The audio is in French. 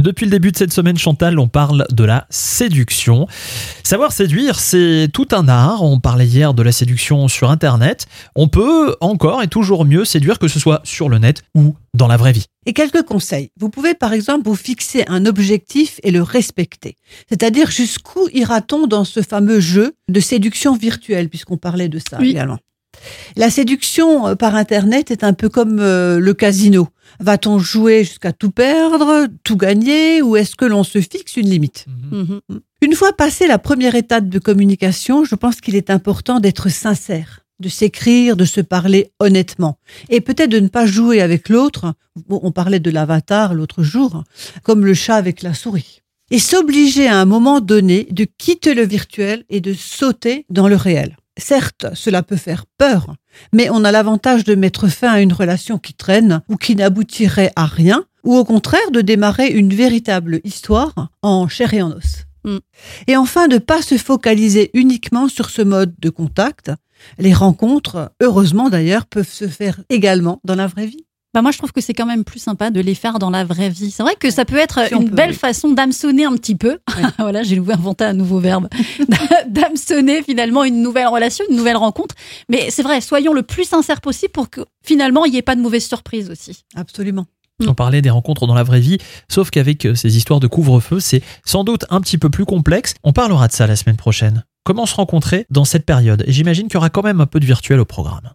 Depuis le début de cette semaine, Chantal, on parle de la séduction. Savoir séduire, c'est tout un art. On parlait hier de la séduction sur Internet. On peut encore et toujours mieux séduire que ce soit sur le net ou dans la vraie vie. Et quelques conseils. Vous pouvez par exemple vous fixer un objectif et le respecter. C'est-à-dire jusqu'où ira-t-on dans ce fameux jeu de séduction virtuelle, puisqu'on parlait de ça Oui. également? La séduction euh, par Internet est un peu comme euh, le casino. Va-t-on jouer jusqu'à tout perdre, tout gagner, ou est-ce que l'on se fixe une limite? Mhm. Une fois passé la première étape de communication, je pense qu'il est important d'être sincère, de s'écrire, de se parler honnêtement, et peut-être de ne pas jouer avec l'autre. Bon, On parlait de l'avatar l'autre jour, comme le chat avec la souris. Et s'obliger à un moment donné de quitter le virtuel et de sauter dans le réel. Certes, cela peut faire peur, mais on a l'avantage de mettre fin à une relation qui traîne ou qui n'aboutirait à rien, ou au contraire de démarrer une véritable histoire en chair et en os. Mm. Et enfin, de ne pas se focaliser uniquement sur ce mode de contact. Les rencontres, heureusement d'ailleurs, peuvent se faire également dans la vraie vie. Bah moi, je trouve que c'est quand même plus sympa de les faire dans la vraie vie. C'est vrai que ça peut être Si une peut, belle oui. façon d'hameçonner un petit peu. Ouais. voilà, j'ai inventé un nouveau verbe. d'hameçonner finalement une nouvelle relation, une nouvelle rencontre. Mais c'est vrai, soyons le plus sincères possible pour que finalement il n'y ait pas de mauvaise surprise aussi. Absolument. On parlait des rencontres dans la vraie vie, sauf qu'avec euh, ces histoires de couvre-feu, c'est sans doute un petit peu plus complexe. On parlera de ça la semaine prochaine. Comment se rencontrer dans cette période? Et j'imagine qu'il y aura quand même un peu de virtuel au programme.